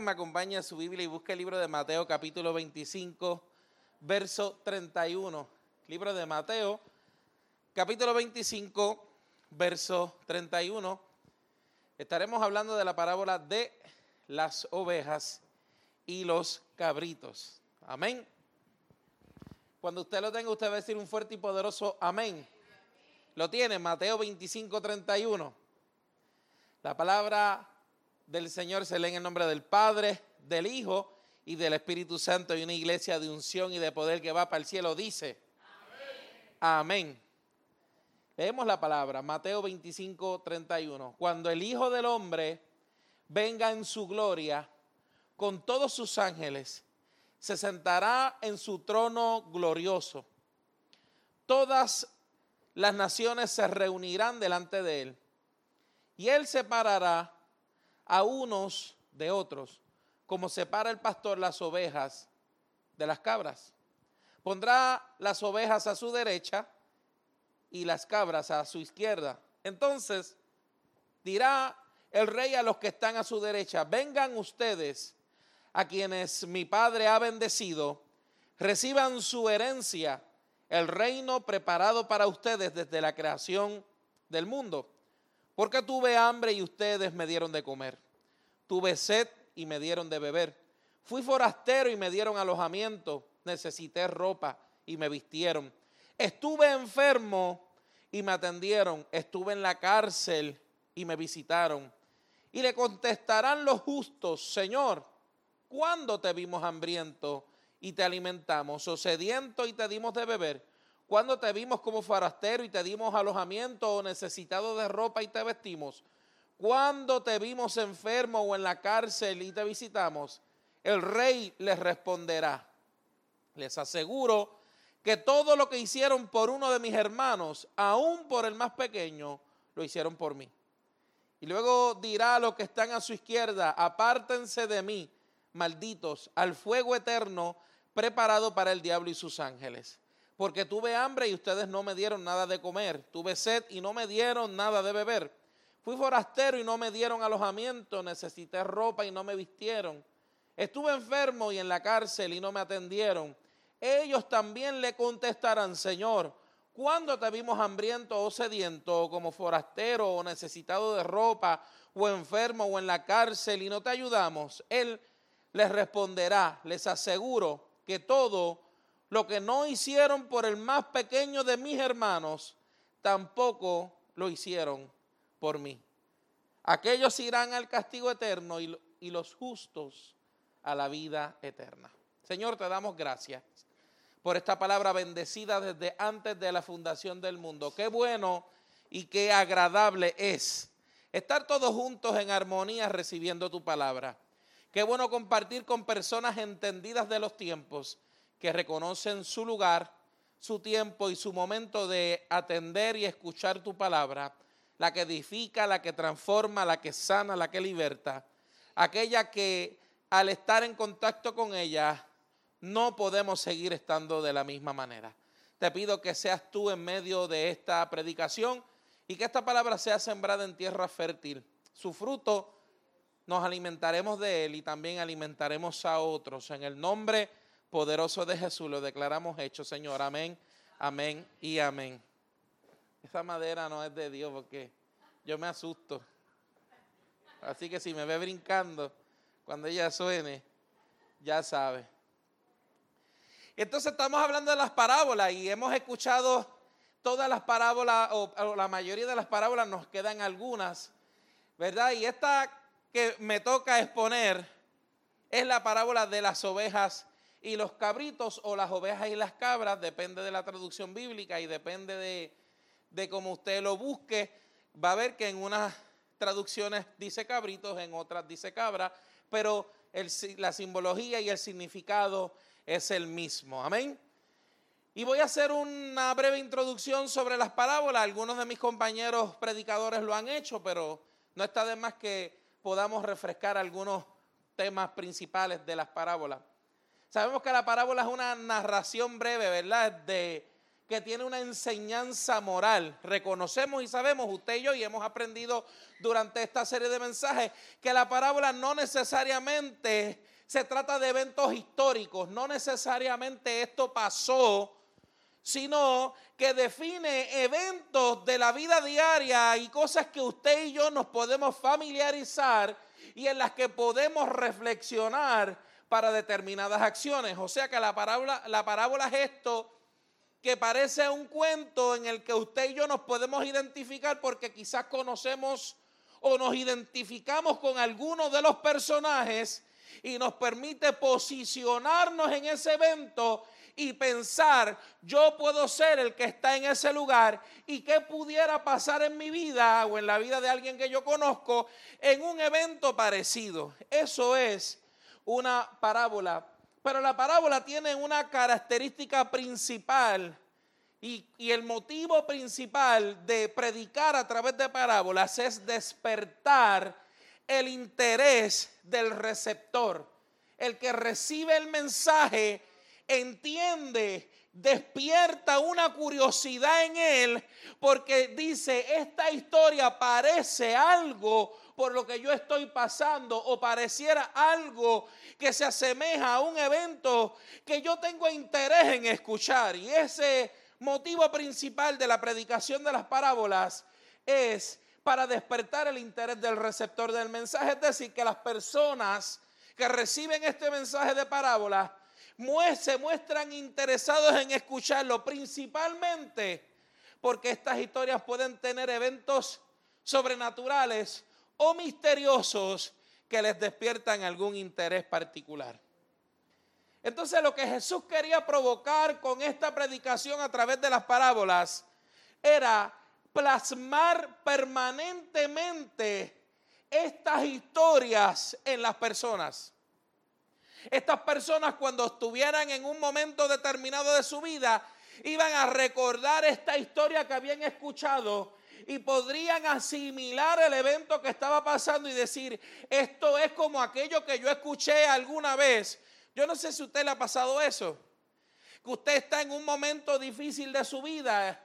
Que me acompañe a su Biblia y busque el libro de Mateo capítulo 25, verso 31. Libro de Mateo, capítulo 25, verso 31. Estaremos hablando de la parábola de las ovejas y los cabritos. Amén. Cuando usted lo tenga, usted va a decir un fuerte y poderoso amén. Lo tiene, Mateo 25, 31. La palabra del Señor se lee en el nombre del Padre, del Hijo y del Espíritu Santo y una iglesia de unción y de poder que va para el cielo dice, amén. Leemos la palabra, Mateo 25, 31. Cuando el Hijo del Hombre venga en su gloria con todos sus ángeles, se sentará en su trono glorioso. Todas las naciones se reunirán delante de él y él separará a unos de otros, como separa el pastor las ovejas de las cabras. Pondrá las ovejas a su derecha y las cabras a su izquierda. Entonces dirá el rey a los que están a su derecha, vengan ustedes a quienes mi padre ha bendecido, reciban su herencia, el reino preparado para ustedes desde la creación del mundo. Porque tuve hambre y ustedes me dieron de comer. Tuve sed y me dieron de beber. Fui forastero y me dieron alojamiento. Necesité ropa y me vistieron. Estuve enfermo y me atendieron. Estuve en la cárcel y me visitaron. Y le contestarán los justos, Señor, ¿cuándo te vimos hambriento y te alimentamos, o sediento y te dimos de beber? Cuando te vimos como forastero y te dimos alojamiento o necesitado de ropa y te vestimos? Cuando te vimos enfermo o en la cárcel y te visitamos? El rey les responderá. Les aseguro que todo lo que hicieron por uno de mis hermanos, aún por el más pequeño, lo hicieron por mí. Y luego dirá a los que están a su izquierda, apártense de mí, malditos, al fuego eterno preparado para el diablo y sus ángeles porque tuve hambre y ustedes no me dieron nada de comer, tuve sed y no me dieron nada de beber, fui forastero y no me dieron alojamiento, necesité ropa y no me vistieron, estuve enfermo y en la cárcel y no me atendieron. Ellos también le contestarán, Señor, ¿cuándo te vimos hambriento o sediento, o como forastero o necesitado de ropa, o enfermo o en la cárcel y no te ayudamos? Él les responderá, les aseguro que todo lo que no hicieron por el más pequeño de mis hermanos, tampoco lo hicieron por mí. Aquellos irán al castigo eterno y, los justos a la vida eterna. Señor, te damos gracias por esta palabra bendecida desde antes de la fundación del mundo. Qué bueno y qué agradable es estar todos juntos en armonía recibiendo tu palabra. Qué bueno compartir con personas entendidas de los tiempos que reconocen su lugar, su tiempo y su momento de atender y escuchar tu palabra, la que edifica, la que transforma, la que sana, la que liberta, aquella que al estar en contacto con ella no podemos seguir estando de la misma manera. Te pido que seas tú en medio de esta predicación y que esta palabra sea sembrada en tierra fértil. Su fruto nos alimentaremos de él y también alimentaremos a otros. En el nombre poderoso de Jesús lo declaramos hecho, Señor. Amén, amén y amén. Esa madera no es de Dios porque yo me asusto. Así que si me ve brincando cuando ella suene, ya sabe. Entonces estamos hablando de las parábolas y hemos escuchado todas las parábolas o, o la mayoría de las parábolas, nos quedan algunas, ¿verdad? Y esta que me toca exponer es la parábola de las ovejas y los cabritos o las ovejas y las cabras, depende de la traducción bíblica y depende de, de cómo usted lo busque, va a ver que en unas traducciones dice cabritos, en otras dice cabra, pero la simbología y el significado es el mismo. Amén. Y voy a hacer una breve introducción sobre las parábolas. Algunos de mis compañeros predicadores lo han hecho, pero no está de más que podamos refrescar algunos temas principales de las parábolas. Sabemos que la parábola es una narración breve, ¿verdad? De que tiene una enseñanza moral. Reconocemos y sabemos, usted y yo, y hemos aprendido durante esta serie de mensajes, que la parábola no necesariamente se trata de eventos históricos, no necesariamente esto pasó, sino que define eventos de la vida diaria y cosas que usted y yo nos podemos familiarizar y en las que podemos reflexionar para determinadas acciones. O sea que la parábola, la parábola es esto que parece un cuento en el que usted y yo nos podemos identificar porque quizás conocemos o nos identificamos con alguno de los personajes y nos permite posicionarnos en ese evento y pensar, yo puedo ser el que está en ese lugar y qué pudiera pasar en mi vida o en la vida de alguien que yo conozco en un evento parecido. Eso es una parábola pero la parábola tiene una característica principal y, el motivo principal de predicar a través de parábolas es despertar el interés del receptor. El que recibe el mensaje entiende, despierta una curiosidad en él porque dice, esta historia parece algo por lo que yo estoy pasando o pareciera algo que se asemeja a un evento que yo tengo interés en escuchar. Y ese motivo principal de la predicación de las parábolas es para despertar el interés del receptor del mensaje. Es decir, que las personas que reciben este mensaje de parábolas se muestran interesados en escucharlo, principalmente porque estas historias pueden tener eventos sobrenaturales o misteriosos que les despiertan algún interés particular. Entonces lo que Jesús quería provocar con esta predicación a través de las parábolas era plasmar permanentemente estas historias en las personas. Estas personas cuando estuvieran en un momento determinado de su vida iban a recordar esta historia que habían escuchado y podrían asimilar el evento que estaba pasando y decir, esto es como aquello que yo escuché alguna vez. Yo no sé si a usted le ha pasado eso, que usted está en un momento difícil de su vida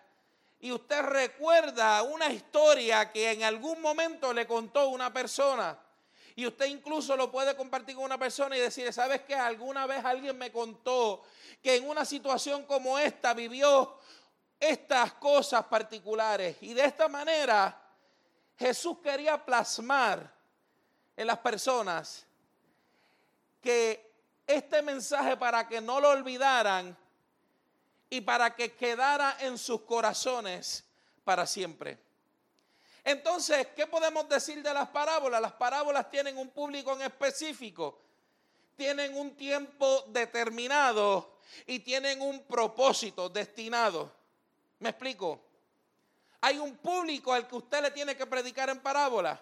y usted recuerda una historia que en algún momento le contó una persona. Y usted incluso lo puede compartir con una persona y decir, ¿sabes qué? Alguna vez alguien me contó que en una situación como esta vivió estas cosas particulares. Y de esta manera Jesús quería plasmar en las personas que este mensaje para que no lo olvidaran y para que quedara en sus corazones para siempre. Entonces, ¿qué podemos decir de las parábolas? Las parábolas tienen un público en específico, tienen un tiempo determinado y tienen un propósito destinado. ¿Me explico? Hay un público al que usted le tiene que predicar en parábola.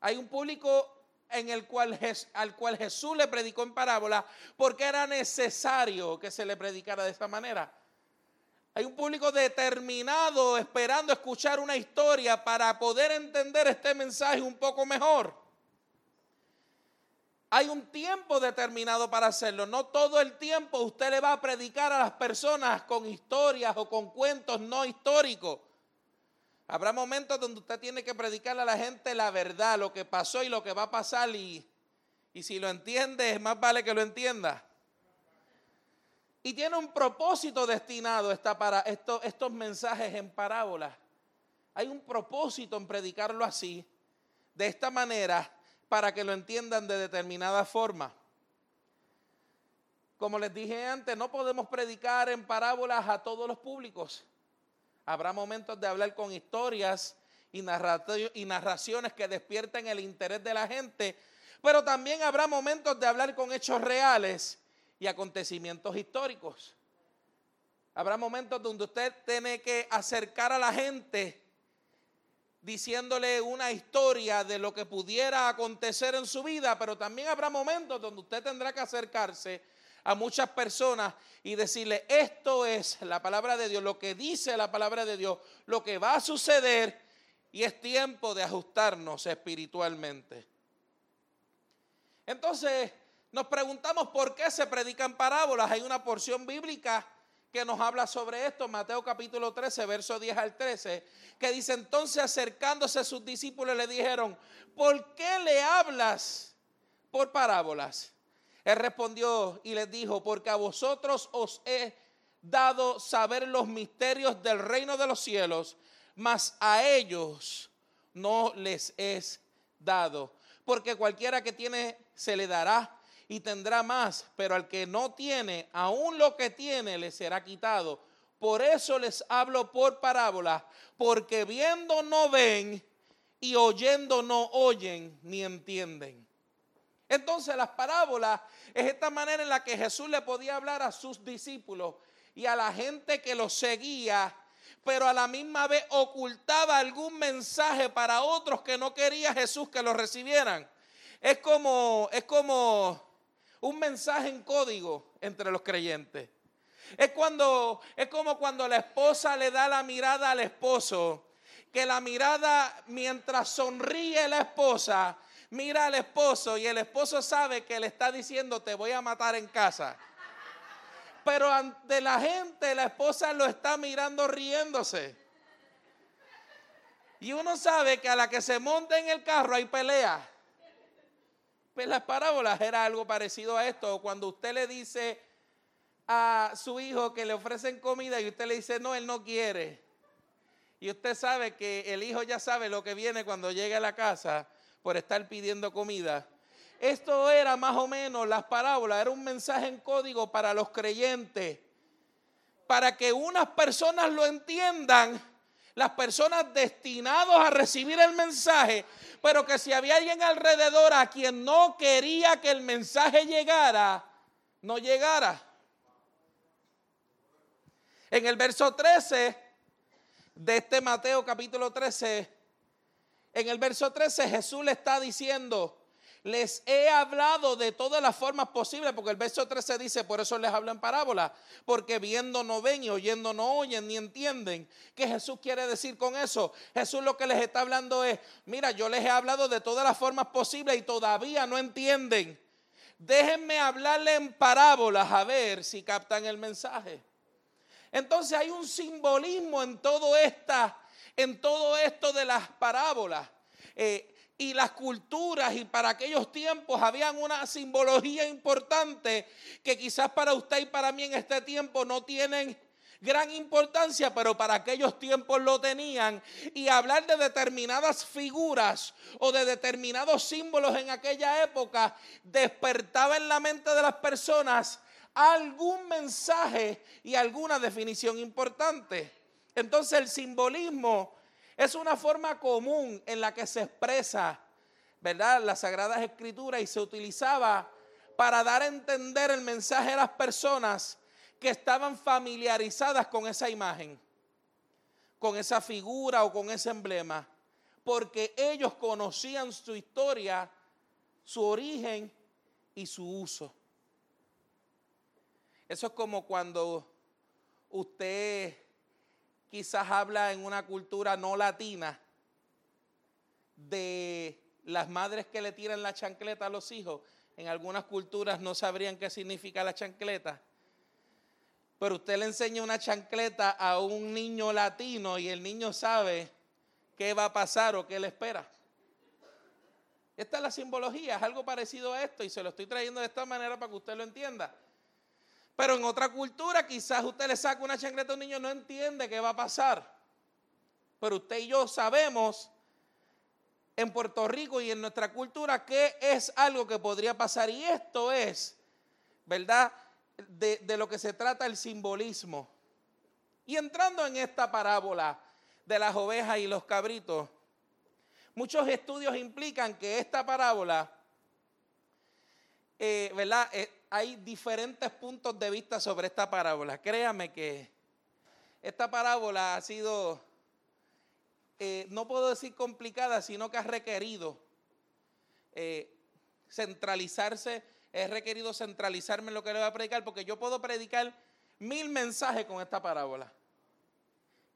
Hay un público en el cual, al cual Jesús le predicó en parábola porque era necesario que se le predicara de esta manera. Hay un público determinado esperando escuchar una historia para poder entender este mensaje un poco mejor. Hay un tiempo determinado para hacerlo. No todo el tiempo usted le va a predicar a las personas con historias o con cuentos no históricos. Habrá momentos donde usted tiene que predicarle a la gente la verdad, lo que pasó y lo que va a pasar. Y, y si lo entiende, es más vale que lo entienda. Y tiene un propósito destinado esta para estos, estos mensajes en parábolas. Hay un propósito en predicarlo así, de esta manera, para que lo entiendan de determinada forma. Como les dije antes, no podemos predicar en parábolas a todos los públicos. Habrá momentos de hablar con historias y, narraciones que despierten el interés de la gente, pero también habrá momentos de hablar con hechos reales y acontecimientos históricos. Habrá momentos donde usted tiene que acercar a la gente diciéndole una historia de lo que pudiera acontecer en su vida, pero también habrá momentos donde usted tendrá que acercarse a muchas personas y decirle, esto es la palabra de Dios, lo que dice la palabra de Dios, lo que va a suceder y es tiempo de ajustarnos espiritualmente. Entonces, nos preguntamos por qué se predican parábolas. Hay una porción bíblica que nos habla sobre esto, Mateo capítulo 13, verso 10 al 13, que dice entonces acercándose a sus discípulos le dijeron, ¿por qué le hablas por parábolas? Él respondió y les dijo, porque a vosotros os he dado saber los misterios del reino de los cielos, mas a ellos no les es dado. Porque cualquiera que tiene se le dará y tendrá más, pero al que no tiene, aún lo que tiene le será quitado. Por eso les hablo por parábolas, porque viendo no ven y oyendo no oyen ni entienden. Entonces las parábolas es esta manera en la que Jesús le podía hablar a sus discípulos y a la gente que lo seguía, pero a la misma vez ocultaba algún mensaje para otros que no quería Jesús que lo recibieran. Es como, es como un mensaje en código entre los creyentes. Es cuando es como cuando la esposa le da la mirada al esposo, que la mirada mientras sonríe la esposa, mira al esposo y el esposo sabe que le está diciendo te voy a matar en casa. Pero ante la gente la esposa lo está mirando riéndose. Y uno sabe que a la que se monta en el carro hay pelea. Pues las parábolas era algo parecido a esto. Cuando usted le dice a su hijo que le ofrecen comida y usted le dice, no, él no quiere. Y usted sabe que el hijo ya sabe lo que viene cuando llegue a la casa por estar pidiendo comida. Esto era más o menos las parábolas, era un mensaje en código para los creyentes, para que unas personas lo entiendan las personas destinados a recibir el mensaje, pero que si había alguien alrededor a quien no quería que el mensaje llegara, no llegara. En el verso 13 de este Mateo capítulo 13, en el verso 13 Jesús le está diciendo, les he hablado de todas las formas posibles, porque el verso 13 dice, por eso les hablo en parábola, porque viendo no ven y oyendo no oyen ni entienden. ¿Qué Jesús quiere decir con eso? Jesús lo que les está hablando es, mira, yo les he hablado de todas las formas posibles y todavía no entienden. Déjenme hablarle en parábolas a ver si captan el mensaje. Entonces hay un simbolismo en todo esta, en todo esto de las parábolas. Eh, y las culturas y para aquellos tiempos habían una simbología importante que quizás para usted y para mí en este tiempo no tienen gran importancia, pero para aquellos tiempos lo tenían. Y hablar de determinadas figuras o de determinados símbolos en aquella época despertaba en la mente de las personas algún mensaje y alguna definición importante. Entonces el simbolismo es una forma común en la que se expresa, ¿verdad? Las Sagradas Escrituras y se utilizaba para dar a entender el mensaje a las personas que estaban familiarizadas con esa imagen, con esa figura o con ese emblema, porque ellos conocían su historia, su origen y su uso. Eso es como cuando usted quizás habla en una cultura no latina de las madres que le tiran la chancleta a los hijos. En algunas culturas no sabrían qué significa la chancleta. Pero usted le enseña una chancleta a un niño latino y el niño sabe qué va a pasar o qué le espera. Esta es la simbología, es algo parecido a esto y se lo estoy trayendo de esta manera para que usted lo entienda. Pero en otra cultura quizás usted le saca una chancleta a un niño y no entiende qué va a pasar. Pero usted y yo sabemos en Puerto Rico y en nuestra cultura qué es algo que podría pasar. Y esto es, ¿verdad? De, lo que se trata el simbolismo. Y entrando en esta parábola de las ovejas y los cabritos, muchos estudios implican que esta parábola, eh, ¿verdad? Eh, hay diferentes puntos de vista sobre esta parábola. Créame que esta parábola ha sido, eh, no puedo decir complicada, sino que ha requerido eh, centralizarse, he requerido centralizarme en lo que le voy a predicar, porque yo puedo predicar mil mensajes con esta parábola.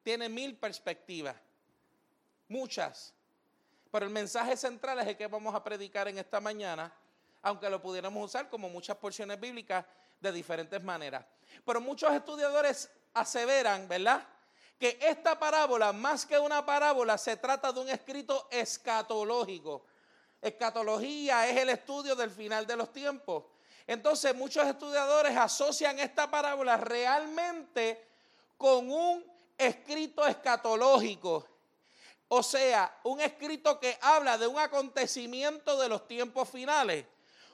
Tiene mil perspectivas, muchas. Pero el mensaje central es el que vamos a predicar en esta mañana, aunque lo pudiéramos usar como muchas porciones bíblicas de diferentes maneras. Pero muchos estudiadores aseveran, ¿verdad? Que esta parábola, más que una parábola, se trata de un escrito escatológico. Escatología es el estudio del final de los tiempos. Entonces muchos estudiadores asocian esta parábola realmente con un escrito escatológico. O sea, un escrito que habla de un acontecimiento de los tiempos finales.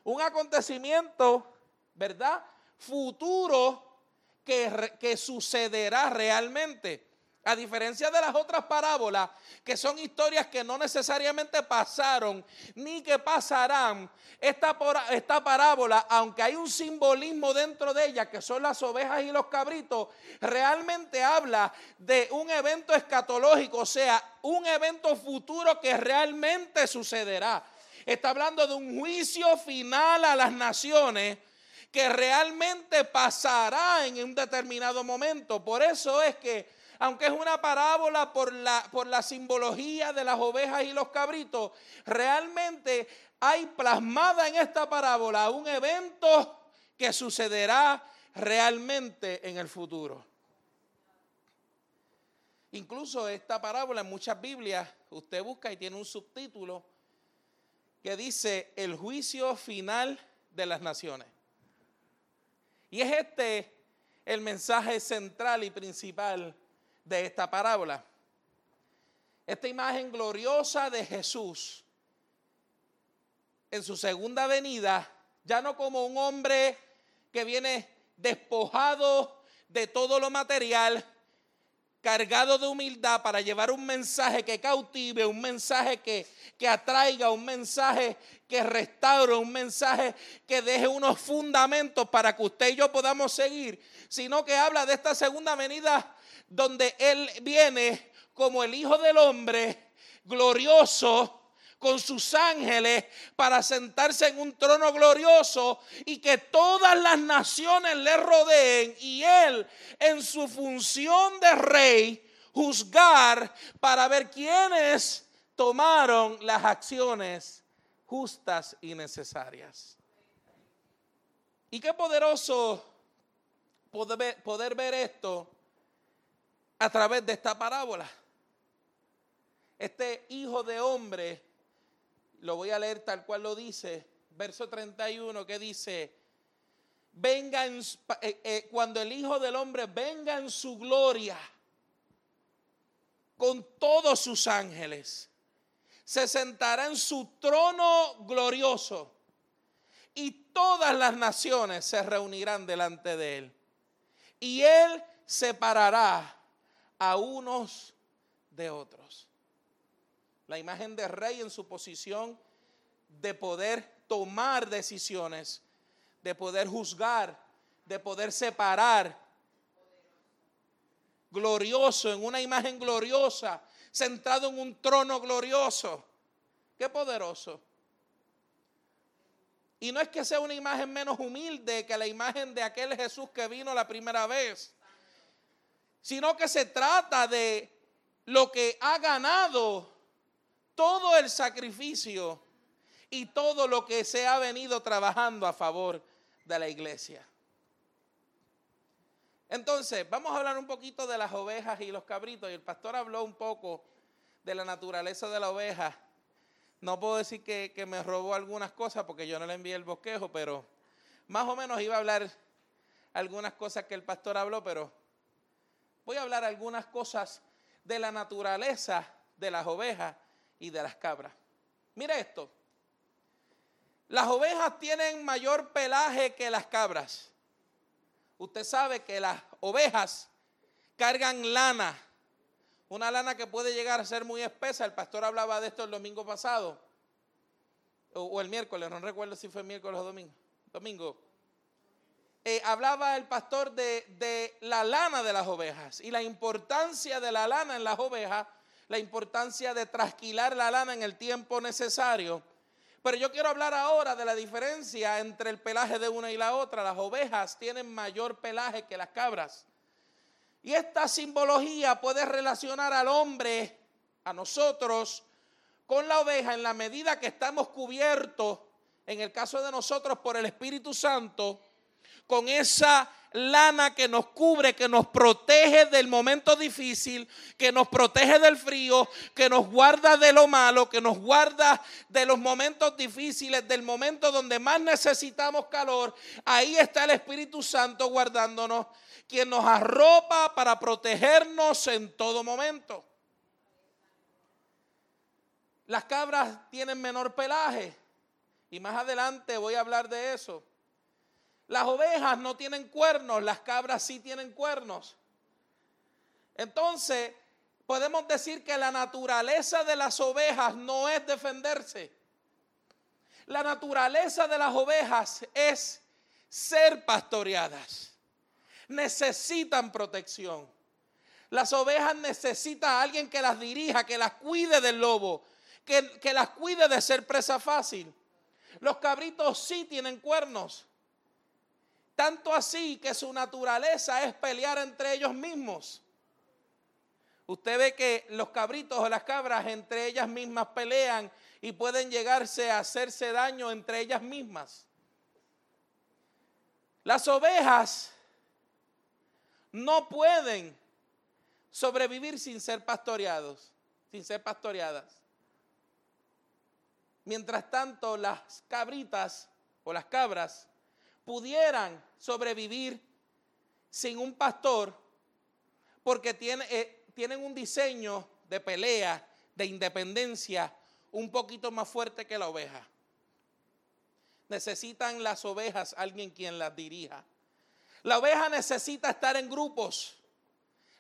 Un acontecimiento, ¿verdad? Futuro que, sucederá realmente. A diferencia de las otras parábolas, que son historias que no necesariamente pasaron ni que pasarán, esta, esta, parábola, aunque hay un simbolismo dentro de ella, que son las ovejas y los cabritos, realmente habla de un evento escatológico, o sea, un evento futuro que realmente sucederá. Está hablando de un juicio final a las naciones que realmente pasará en un determinado momento. Por eso es que aunque es una parábola por la, por la simbología de las ovejas y los cabritos, realmente hay plasmada en esta parábola un evento que sucederá realmente en el futuro. Incluso esta parábola en muchas Biblias usted busca y tiene un subtítulo que dice el juicio final de las naciones. Y es este el mensaje central y principal de esta parábola. Esta imagen gloriosa de Jesús en su segunda venida, ya no como un hombre que viene despojado de todo lo material, cargado de humildad para llevar un mensaje que cautive, un mensaje que, que atraiga, un mensaje que restaure, un mensaje que deje unos fundamentos para que usted y yo podamos seguir, sino que habla de esta segunda venida donde Él viene como el Hijo del Hombre glorioso con sus ángeles para sentarse en un trono glorioso y que todas las naciones le rodeen y Él en su función de rey juzgar para ver quiénes tomaron las acciones justas y necesarias. Y qué poderoso poder ver, esto a través de esta parábola. Este hijo de hombre, lo voy a leer tal cual lo dice, verso 31 que dice, venga en, eh, eh, cuando el hijo del hombre venga en su gloria con todos sus ángeles, se sentará en su trono glorioso y todas las naciones se reunirán delante de él. Y él separará a unos de otros. La imagen de rey en su posición de poder tomar decisiones, de poder juzgar, de poder separar. Glorioso, en una imagen gloriosa, sentado en un trono glorioso. Qué poderoso. Y no es que sea una imagen menos humilde que la imagen de aquel Jesús que vino la primera vez sino que se trata de lo que ha ganado todo el sacrificio y todo lo que se ha venido trabajando a favor de la iglesia. Entonces, vamos a hablar un poquito de las ovejas y los cabritos. Y el pastor habló un poco de la naturaleza de la oveja. No puedo decir que, me robó algunas cosas porque yo no le envié el bosquejo, pero más o menos iba a hablar algunas cosas que el pastor habló, pero voy a hablar algunas cosas de la naturaleza de las ovejas y de las cabras. Mire esto. Las ovejas tienen mayor pelaje que las cabras. Usted sabe que las ovejas cargan lana, una lana que puede llegar a ser muy espesa. El pastor hablaba de esto el domingo pasado, o, el miércoles, no recuerdo si fue miércoles o domingo. Domingo. eh, hablaba el pastor de la lana de las ovejas y la importancia de la lana en las ovejas, la importancia de trasquilar la lana en el tiempo necesario. Pero yo quiero hablar ahora de la diferencia entre el pelaje de una y la otra. Las ovejas tienen mayor pelaje que las cabras. Y esta simbología puede relacionar al hombre, a nosotros, con la oveja en la medida que estamos cubiertos, en el caso de nosotros, por el Espíritu Santo, con esa lana que nos cubre, que nos protege del momento difícil, que nos protege del frío, que nos guarda de lo malo, que nos guarda de los momentos difíciles, del momento donde más necesitamos calor. Ahí está el Espíritu Santo guardándonos, quien nos arropa para protegernos en todo momento. Las cabras tienen menor pelaje y más adelante voy a hablar de eso. Las ovejas no tienen cuernos, las cabras sí tienen cuernos. Entonces, podemos decir que la naturaleza de las ovejas no es defenderse. La naturaleza de las ovejas es ser pastoreadas. Necesitan protección. Las ovejas necesitan a alguien que las dirija, que las cuide del lobo, que, que las cuide de ser presa fácil. Los cabritos sí tienen cuernos. Tanto así que su naturaleza es pelear entre ellos mismos. Usted ve que los cabritos o las cabras entre ellas mismas pelean y pueden llegarse a hacerse daño entre ellas mismas. Las ovejas no pueden sobrevivir sin ser pastoreados, sin ser pastoreadas. Mientras tanto, las cabritas o las cabras pudieran sobrevivir sin un pastor porque eh, tienen un diseño de pelea, de independencia un poquito más fuerte que la oveja. Necesitan las ovejas alguien quien las dirija. La oveja necesita estar en grupos.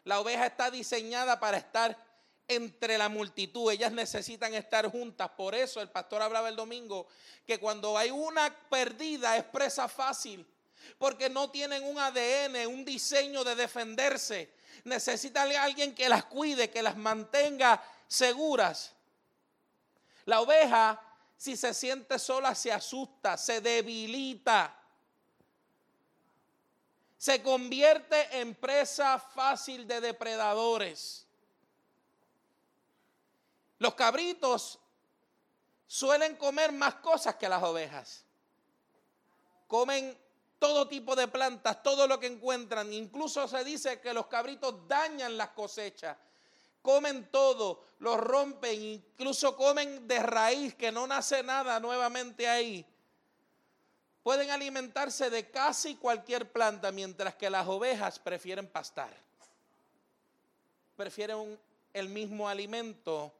La oveja está diseñada para estar entre la multitud. Ellas necesitan estar juntas. Por eso el pastor hablaba el domingo que cuando hay una perdida es presa fácil. Porque no tienen un ADN, un diseño de defenderse. Necesitan alguien que las cuide, que las mantenga seguras. La oveja, si se siente sola, se asusta, se debilita. Se convierte en presa fácil de depredadores. Los cabritos suelen comer más cosas que las ovejas. Comen todo tipo de plantas, todo lo que encuentran. Incluso se dice que los cabritos dañan las cosechas. Comen todo, lo rompen, incluso comen de raíz, que no nace nada nuevamente ahí. Pueden alimentarse de casi cualquier planta, mientras que las ovejas prefieren pastar. Prefieren el mismo alimento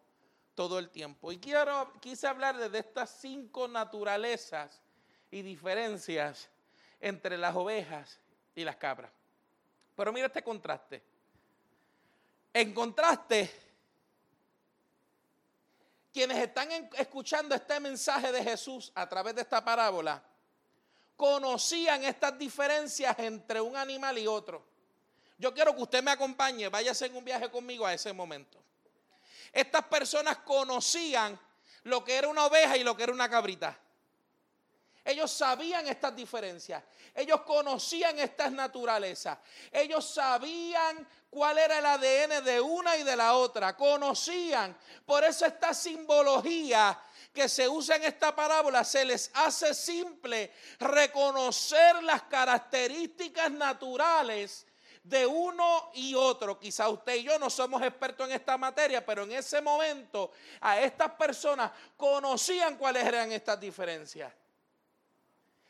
todo el tiempo. Y quiero, quise hablar de estas cinco naturalezas y diferencias entre las ovejas y las cabras. Pero mira este contraste. En contraste, quienes están escuchando este mensaje de Jesús a través de esta parábola, conocían estas diferencias entre un animal y otro. Yo quiero que usted me acompañe, váyase en un viaje conmigo a ese momento. Estas personas conocían lo que era una oveja y lo que era una cabrita. Ellos sabían estas diferencias. Ellos conocían estas naturalezas. Ellos sabían cuál era el ADN de una y de la otra. Conocían. Por eso esta simbología que se usa en esta parábola se les hace simple reconocer las características naturales de uno y otro. Quizá usted y yo no somos expertos en esta materia, pero en ese momento a estas personas conocían cuáles eran estas diferencias.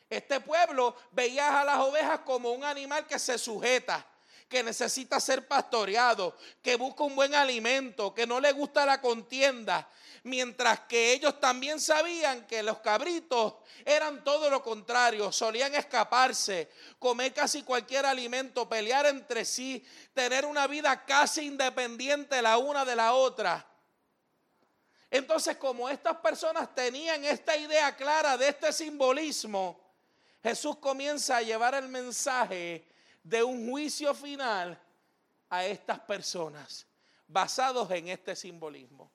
Este pueblo veía a las ovejas como un animal que se sujeta, que necesita ser pastoreado, que busca un buen alimento, que no le gusta la contienda, mientras que ellos también sabían que los cabritos eran todo lo contrario, solían escaparse, comer casi cualquier alimento, pelear entre sí, tener una vida casi independiente la una de la otra. Entonces, como estas personas tenían esta idea clara de este simbolismo, Jesús comienza a llevar el mensaje de un juicio final a estas personas, basados en este simbolismo.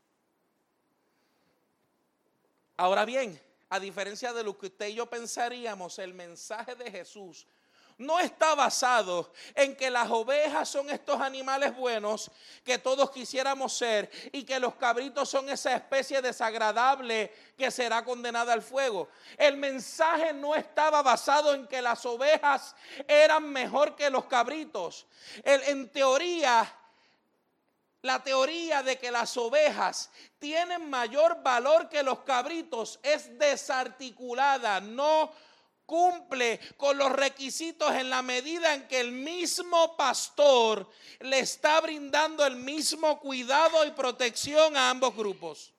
Ahora bien, a diferencia de lo que usted y yo pensaríamos, el mensaje de Jesús no está basado en que las ovejas son estos animales buenos que todos quisiéramos ser y que los cabritos son esa especie desagradable que será condenada al fuego. El mensaje no estaba basado en que las ovejas eran mejor que los cabritos. en teoría, la teoría de que las ovejas tienen mayor valor que los cabritos es desarticulada, no cumple con los requisitos en la medida en que el mismo pastor le está brindando el mismo cuidado y protección a ambos grupos.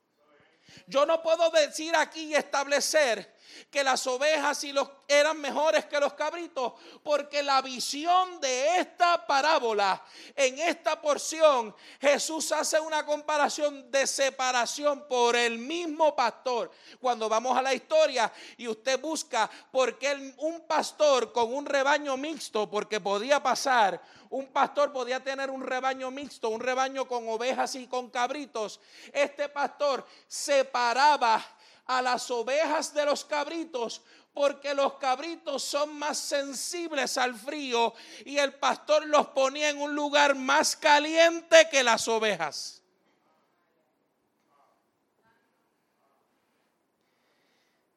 Yo no puedo decir aquí y establecer que las ovejas y los eran mejores que los cabritos, porque la visión de esta parábola, en esta porción, Jesús hace una comparación de separación por el mismo pastor. Cuando vamos a la historia y usted busca por qué un pastor con un rebaño mixto, porque podía pasar, un pastor podía tener un rebaño mixto, un rebaño con ovejas y con cabritos. Este pastor separaba a las ovejas de los cabritos porque los cabritos son más sensibles al frío y el pastor los ponía en un lugar más caliente que las ovejas.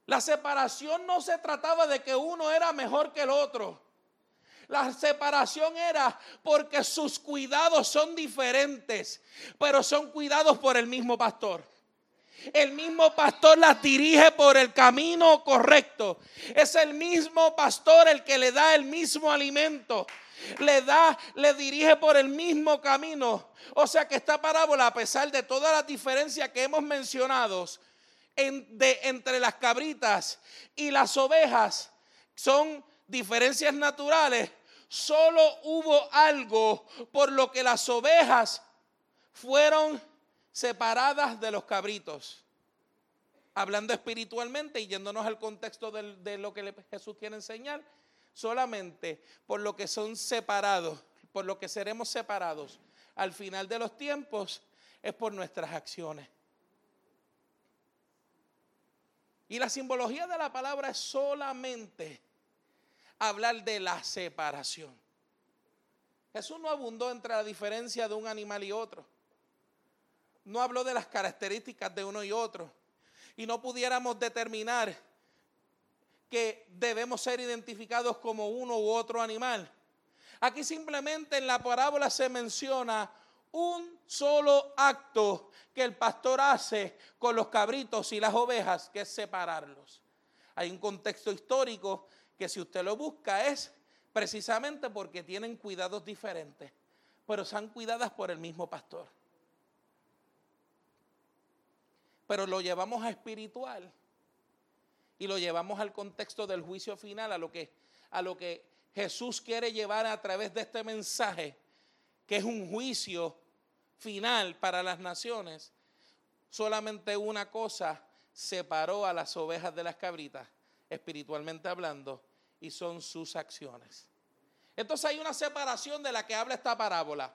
La separación no se trataba de que uno era mejor que el otro. La separación era porque sus cuidados son diferentes, pero son cuidados por el mismo pastor. El mismo pastor las dirige por el camino correcto. Es el mismo pastor el que le da el mismo alimento. Le da, le dirige por el mismo camino. O sea que esta parábola, a pesar de todas las diferencias que hemos mencionado entre las cabritas y las ovejas, son diferencias naturales. Solo hubo algo por lo que las ovejas fueron separadas de los cabritos. Hablando espiritualmente y yéndonos al contexto de, lo que Jesús quiere enseñar, solamente por lo que son separados, por lo que seremos separados al final de los tiempos, es por nuestras acciones. Y la simbología de la palabra es solamente hablar de la separación. Jesús no abundó entre la diferencia de un animal y otro no habló de las características de uno y otro. Y no pudiéramos determinar que debemos ser identificados como uno u otro animal. Aquí simplemente en la parábola se menciona un solo acto que el pastor hace con los cabritos y las ovejas, que es separarlos. Hay un contexto histórico que si usted lo busca es precisamente porque tienen cuidados diferentes, pero son cuidadas por el mismo pastor pero lo llevamos a espiritual y lo llevamos al contexto del juicio final, a lo que, a lo que Jesús quiere llevar a través de este mensaje, que es un juicio final para las naciones. Solamente una cosa separó a las ovejas de las cabritas, espiritualmente hablando, y son sus acciones. Entonces hay una separación de la que habla esta parábola.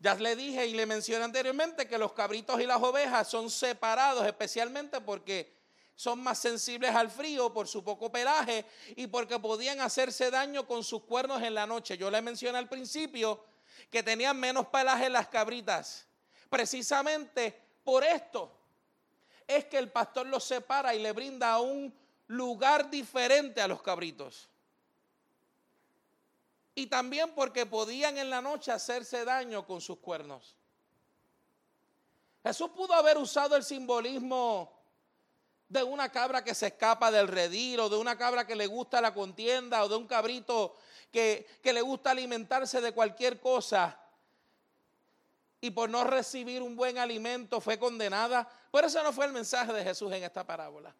Ya le dije y le mencioné anteriormente que los cabritos y las ovejas son separados especialmente porque son más sensibles al frío por su poco pelaje y porque podían hacerse daño con sus cuernos en la noche. Yo le mencioné al principio que tenían menos pelaje las cabritas. Precisamente por esto es que el pastor los separa y le brinda un lugar diferente a los cabritos y también porque podían en la noche hacerse daño con sus cuernos. Jesús pudo haber usado el simbolismo de una cabra que se escapa del redil, o de una cabra que le gusta la contienda, o de un cabrito que, que le gusta alimentarse de cualquier cosa y por no recibir un buen alimento fue condenada. Pero ese no fue el mensaje de Jesús en esta parábola.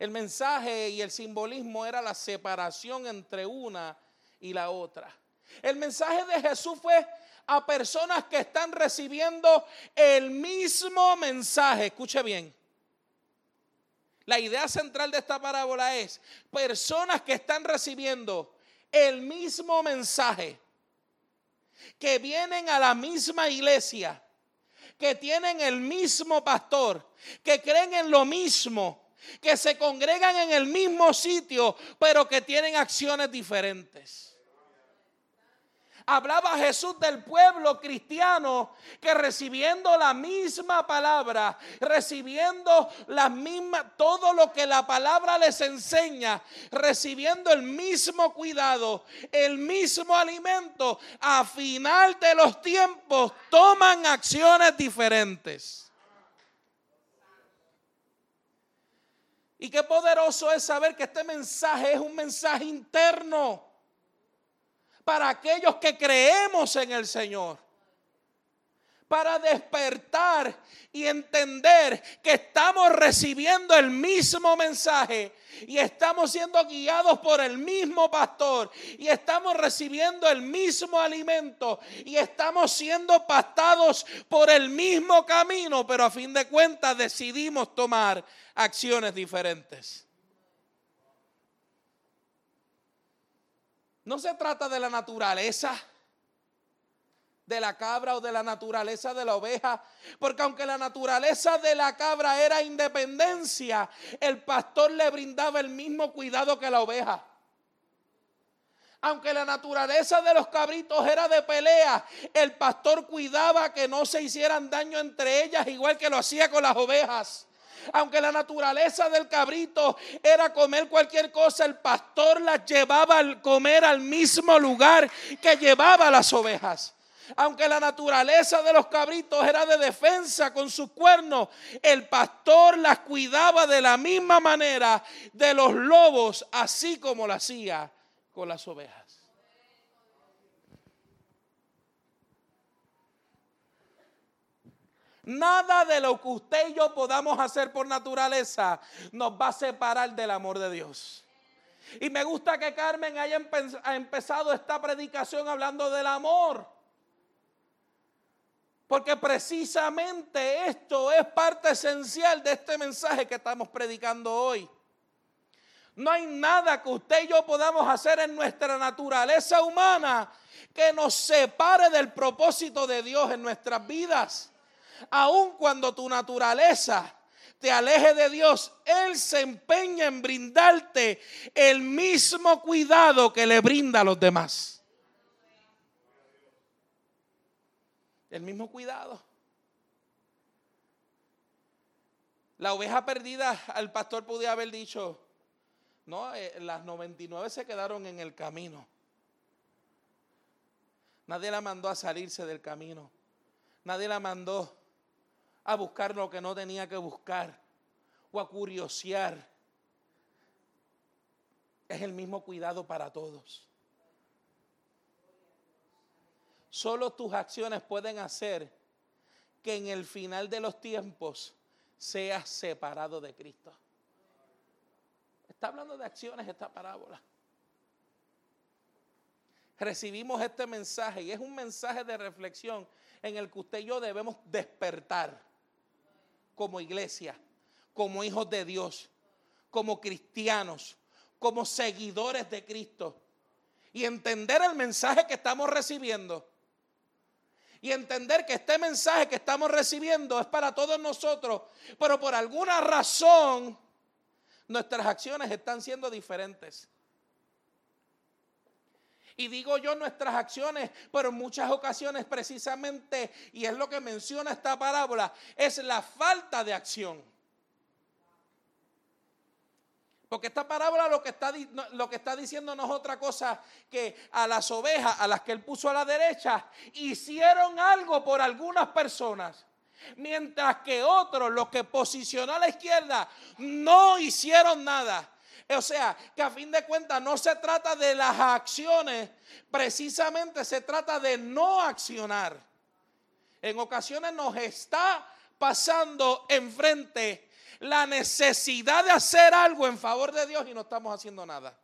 El mensaje y el simbolismo era la separación entre una y la otra. El mensaje de Jesús fue a personas que están recibiendo el mismo mensaje. Escuche bien. La idea central de esta parábola es personas que están recibiendo el mismo mensaje, que vienen a la misma iglesia, que tienen el mismo pastor, que creen en lo mismo, que se congregan en el mismo sitio, pero que tienen acciones diferentes. Hablaba Jesús del pueblo cristiano que recibiendo la misma palabra, recibiendo la misma, todo lo que la palabra les enseña, recibiendo el mismo cuidado, el mismo alimento, a final de los tiempos toman acciones diferentes. Y qué poderoso es saber que este mensaje es un mensaje interno para aquellos que creemos en el Señor. Para despertar y entender que estamos recibiendo el mismo mensaje y estamos siendo guiados por el mismo pastor y estamos recibiendo el mismo alimento y estamos siendo pastados por el mismo camino, pero a fin de cuentas decidimos tomar acciones diferentes. No se trata de la naturaleza de la cabra o de la naturaleza de la oveja, porque aunque la naturaleza de la cabra era independencia, el pastor le brindaba el mismo cuidado que la oveja. Aunque la naturaleza de los cabritos era de pelea, el pastor cuidaba que no se hicieran daño entre ellas, igual que lo hacía con las ovejas. Aunque la naturaleza del cabrito era comer cualquier cosa, el pastor las llevaba a comer al mismo lugar que llevaba las ovejas. Aunque la naturaleza de los cabritos era de defensa con sus cuernos, el pastor las cuidaba de la misma manera de los lobos, así como lo hacía con las ovejas. Nada de lo que usted y yo podamos hacer por naturaleza nos va a separar del amor de Dios. Y me gusta que Carmen haya empezado esta predicación hablando del amor. Porque precisamente esto es parte esencial de este mensaje que estamos predicando hoy. No hay nada que usted y yo podamos hacer en nuestra naturaleza humana que nos separe del propósito de Dios en nuestras vidas aun cuando tu naturaleza te aleje de Dios, Él se empeña en brindarte el mismo cuidado que le brinda a los demás. El mismo cuidado. La oveja perdida, al pastor podía haber dicho, no, eh, las 99 se quedaron en el camino. Nadie la mandó a salirse del camino. Nadie la mandó a buscar lo que no tenía que buscar o a curiosear. Es el mismo cuidado para todos. Solo tus acciones pueden hacer que en el final de los tiempos seas separado de Cristo. Está hablando de acciones esta parábola. Recibimos este mensaje y es un mensaje de reflexión en el que usted y yo debemos despertar como iglesia, como hijos de Dios, como cristianos, como seguidores de Cristo. Y entender el mensaje que estamos recibiendo. Y entender que este mensaje que estamos recibiendo es para todos nosotros, pero por alguna razón nuestras acciones están siendo diferentes. Y digo yo nuestras acciones, pero en muchas ocasiones precisamente, y es lo que menciona esta parábola, es la falta de acción. Porque esta parábola lo que, está, lo que está diciendo no es otra cosa que a las ovejas, a las que él puso a la derecha, hicieron algo por algunas personas. Mientras que otros, los que posicionó a la izquierda, no hicieron nada. O sea, que a fin de cuentas no se trata de las acciones, precisamente se trata de no accionar. En ocasiones nos está pasando enfrente la necesidad de hacer algo en favor de Dios y no estamos haciendo nada.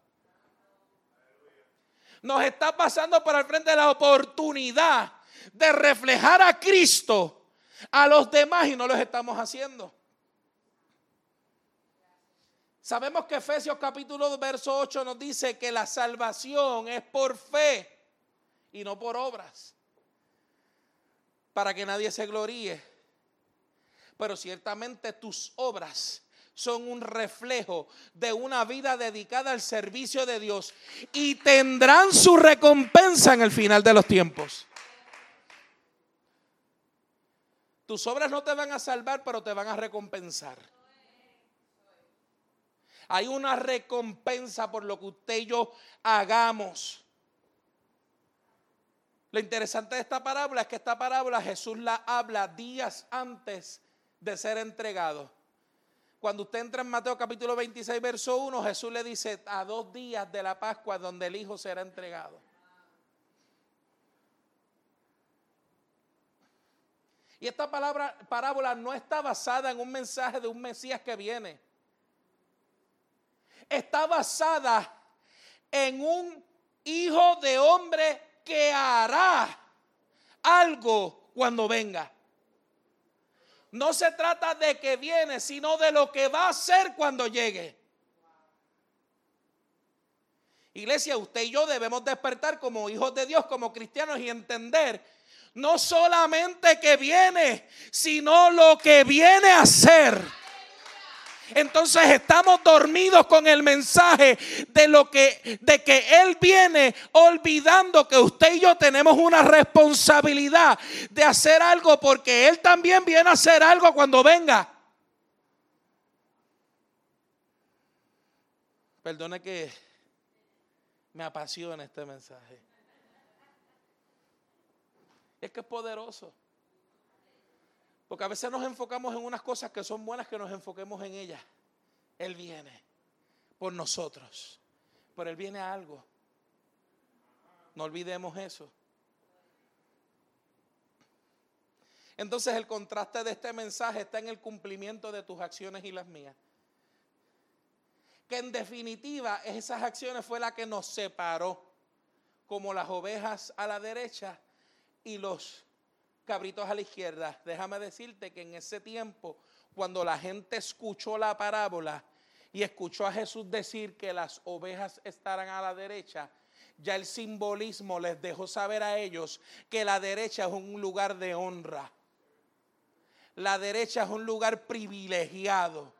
Nos está pasando por el frente la oportunidad de reflejar a Cristo a los demás y no los estamos haciendo. Sabemos que Efesios capítulo 2, verso 8 nos dice que la salvación es por fe y no por obras, para que nadie se gloríe. Pero ciertamente tus obras son un reflejo de una vida dedicada al servicio de Dios y tendrán su recompensa en el final de los tiempos. Tus obras no te van a salvar, pero te van a recompensar. Hay una recompensa por lo que usted y yo hagamos. Lo interesante de esta parábola es que esta parábola Jesús la habla días antes de ser entregado. Cuando usted entra en Mateo capítulo 26, verso 1, Jesús le dice a dos días de la Pascua donde el Hijo será entregado. Y esta palabra, parábola no está basada en un mensaje de un Mesías que viene está basada en un hijo de hombre que hará algo cuando venga. No se trata de que viene, sino de lo que va a hacer cuando llegue. Iglesia, usted y yo debemos despertar como hijos de Dios, como cristianos y entender no solamente que viene, sino lo que viene a ser. Entonces estamos dormidos con el mensaje de lo que de que él viene olvidando que usted y yo tenemos una responsabilidad de hacer algo porque él también viene a hacer algo cuando venga. Perdone que me apasiona este mensaje. Es que es poderoso. Porque a veces nos enfocamos en unas cosas que son buenas que nos enfoquemos en ellas. Él viene por nosotros. Pero Él viene a algo. No olvidemos eso. Entonces el contraste de este mensaje está en el cumplimiento de tus acciones y las mías. Que en definitiva esas acciones fue la que nos separó, como las ovejas a la derecha y los cabritos a la izquierda. Déjame decirte que en ese tiempo, cuando la gente escuchó la parábola y escuchó a Jesús decir que las ovejas estarán a la derecha, ya el simbolismo les dejó saber a ellos que la derecha es un lugar de honra. La derecha es un lugar privilegiado.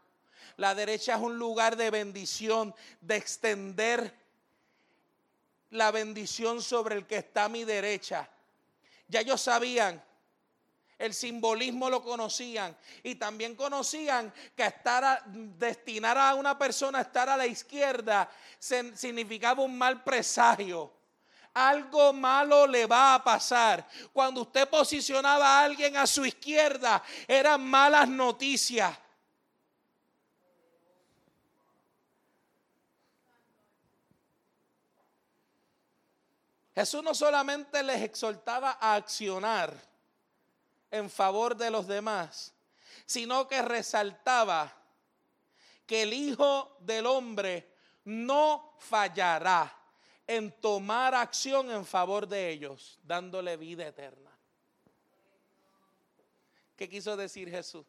La derecha es un lugar de bendición, de extender la bendición sobre el que está a mi derecha. Ya ellos sabían el simbolismo lo conocían y también conocían que estar a, destinar a una persona a estar a la izquierda significaba un mal presagio. Algo malo le va a pasar. Cuando usted posicionaba a alguien a su izquierda, eran malas noticias. Jesús no solamente les exhortaba a accionar, en favor de los demás, sino que resaltaba que el Hijo del Hombre no fallará en tomar acción en favor de ellos, dándole vida eterna. ¿Qué quiso decir Jesús?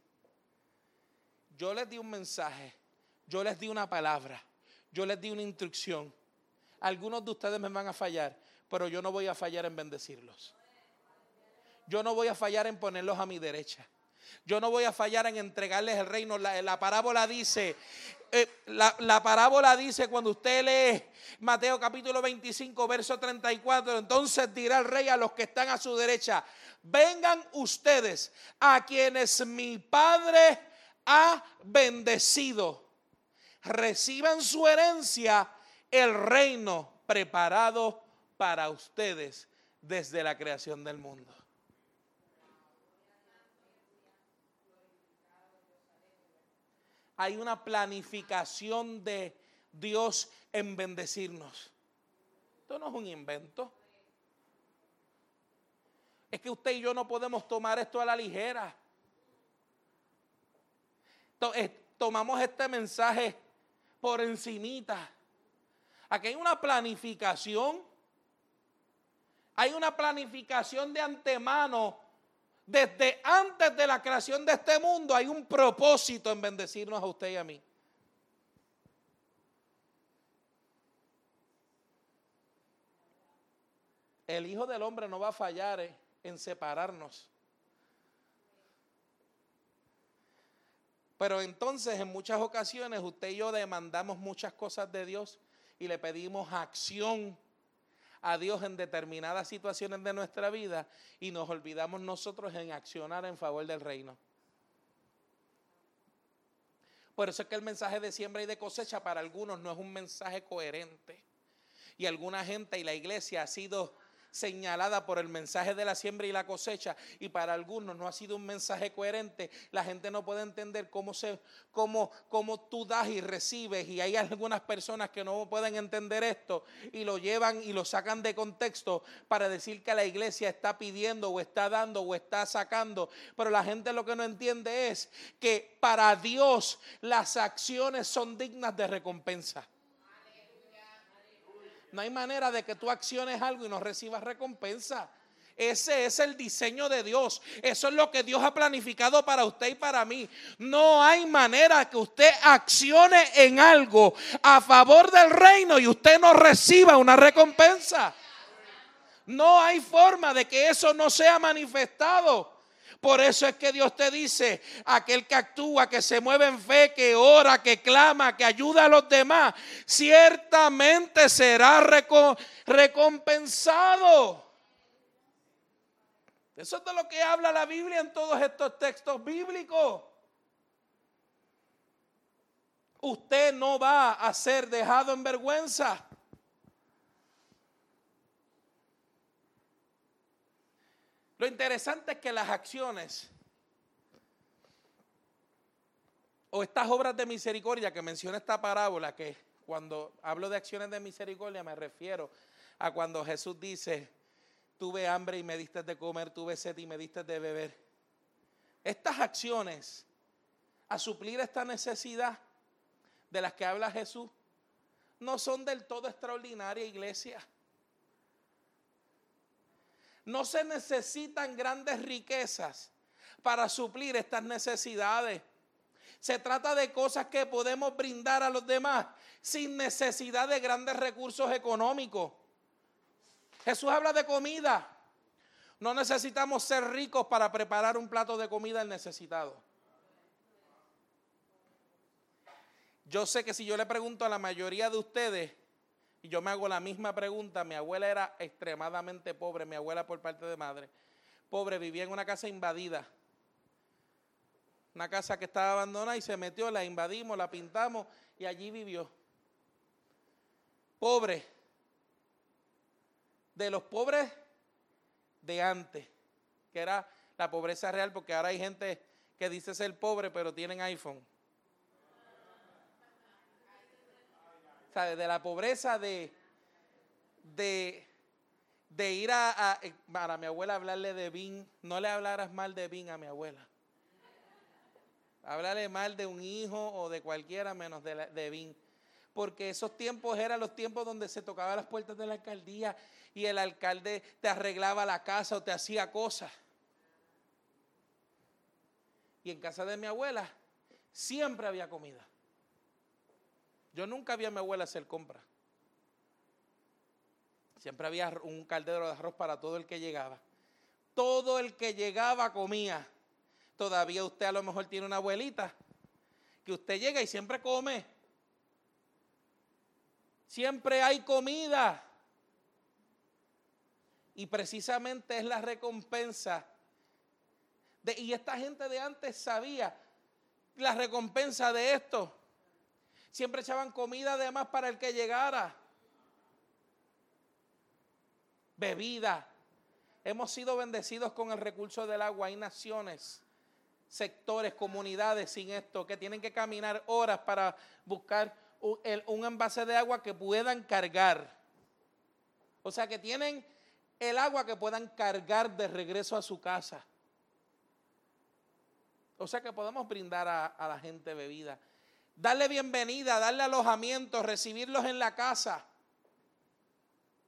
Yo les di un mensaje, yo les di una palabra, yo les di una instrucción. Algunos de ustedes me van a fallar, pero yo no voy a fallar en bendecirlos yo no voy a fallar en ponerlos a mi derecha. Yo no voy a fallar en entregarles el reino. La, parábola dice, eh, la, la, parábola dice cuando usted lee Mateo capítulo 25, verso 34, entonces dirá el rey a los que están a su derecha, vengan ustedes a quienes mi Padre ha bendecido. Reciban su herencia, el reino preparado para ustedes desde la creación del mundo. Hay una planificación de Dios en bendecirnos. Esto no es un invento. Es que usted y yo no podemos tomar esto a la ligera. Tomamos este mensaje por encimita. Aquí hay una planificación. Hay una planificación de antemano desde antes de la creación de este mundo hay un propósito en bendecirnos a usted y a mí. El Hijo del Hombre no va a fallar eh, en separarnos. Pero entonces en muchas ocasiones usted y yo demandamos muchas cosas de Dios y le pedimos acción a Dios en determinadas situaciones de nuestra vida y nos olvidamos nosotros en accionar en favor del reino. Por eso es que el mensaje de siembra y de cosecha para algunos no es un mensaje coherente. Y alguna gente y la iglesia ha sido señalada por el mensaje de la siembra y la cosecha y para algunos no ha sido un mensaje coherente, la gente no puede entender cómo se cómo, cómo tú das y recibes y hay algunas personas que no pueden entender esto y lo llevan y lo sacan de contexto para decir que la iglesia está pidiendo o está dando o está sacando, pero la gente lo que no entiende es que para Dios las acciones son dignas de recompensa. No hay manera de que tú acciones algo y no recibas recompensa. Ese es el diseño de Dios. Eso es lo que Dios ha planificado para usted y para mí. No hay manera que usted accione en algo a favor del reino y usted no reciba una recompensa. No hay forma de que eso no sea manifestado. Por eso es que Dios te dice, aquel que actúa, que se mueve en fe, que ora, que clama, que ayuda a los demás, ciertamente será recompensado. Eso es de lo que habla la Biblia en todos estos textos bíblicos. Usted no va a ser dejado en vergüenza. Lo interesante es que las acciones o estas obras de misericordia que menciona esta parábola, que cuando hablo de acciones de misericordia me refiero a cuando Jesús dice, tuve hambre y me diste de comer, tuve sed y me diste de beber. Estas acciones, a suplir esta necesidad de las que habla Jesús, no son del todo extraordinarias, iglesia. No se necesitan grandes riquezas para suplir estas necesidades. Se trata de cosas que podemos brindar a los demás sin necesidad de grandes recursos económicos. Jesús habla de comida. No necesitamos ser ricos para preparar un plato de comida al necesitado. Yo sé que si yo le pregunto a la mayoría de ustedes, y yo me hago la misma pregunta. Mi abuela era extremadamente pobre, mi abuela por parte de madre. Pobre, vivía en una casa invadida. Una casa que estaba abandonada y se metió, la invadimos, la pintamos y allí vivió. Pobre. De los pobres de antes, que era la pobreza real, porque ahora hay gente que dice ser pobre, pero tienen iPhone. De la pobreza de, de, de ir a, eh, para mi abuela hablarle de Vin, no le hablaras mal de Vin a mi abuela. Hablarle mal de un hijo o de cualquiera menos de, de Vin. Porque esos tiempos eran los tiempos donde se tocaba las puertas de la alcaldía y el alcalde te arreglaba la casa o te hacía cosas. Y en casa de mi abuela siempre había comida. Yo nunca vi a mi abuela hacer compra. Siempre había un caldero de arroz para todo el que llegaba. Todo el que llegaba comía. Todavía usted a lo mejor tiene una abuelita que usted llega y siempre come. Siempre hay comida. Y precisamente es la recompensa. De, y esta gente de antes sabía la recompensa de esto. Siempre echaban comida además para el que llegara. Bebida. Hemos sido bendecidos con el recurso del agua. Hay naciones, sectores, comunidades sin esto que tienen que caminar horas para buscar un, envase de agua que puedan cargar. O sea que tienen el agua que puedan cargar de regreso a su casa. O sea que podemos brindar a la gente bebida darle bienvenida, darle alojamiento, recibirlos en la casa.